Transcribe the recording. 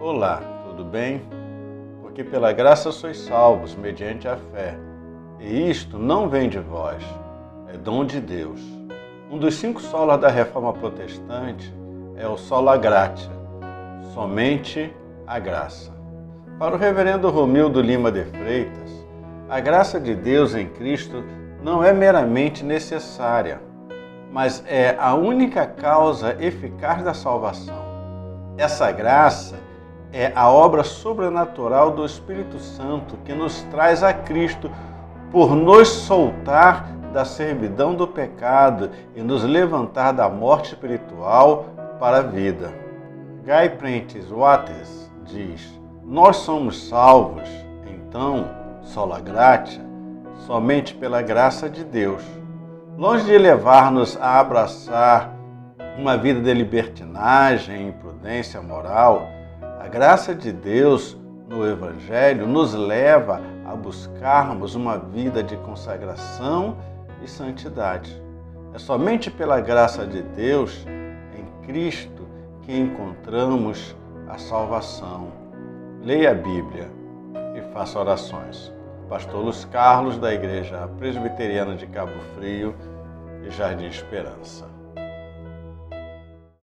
Olá, tudo bem? Porque pela graça sois salvos, mediante a fé. E isto não vem de vós, é dom de Deus. Um dos cinco solas da reforma protestante é o sola gratia, somente a graça. Para o reverendo Romildo Lima de Freitas, a graça de Deus em Cristo não é meramente necessária, mas é a única causa eficaz da salvação. Essa graça é a obra sobrenatural do Espírito Santo que nos traz a Cristo por nos soltar da servidão do pecado e nos levantar da morte espiritual para a vida. Guy Prentice Waters diz: Nós somos salvos, então, sola gratia, somente pela graça de Deus. Longe de levar-nos a abraçar uma vida de libertinagem, imprudência moral, a graça de Deus no Evangelho nos leva a buscarmos uma vida de consagração e santidade. É somente pela graça de Deus, em Cristo, que encontramos a salvação. Leia a Bíblia e faça orações. Pastor Luiz Carlos, da Igreja Presbiteriana de Cabo Frio e Jardim Esperança.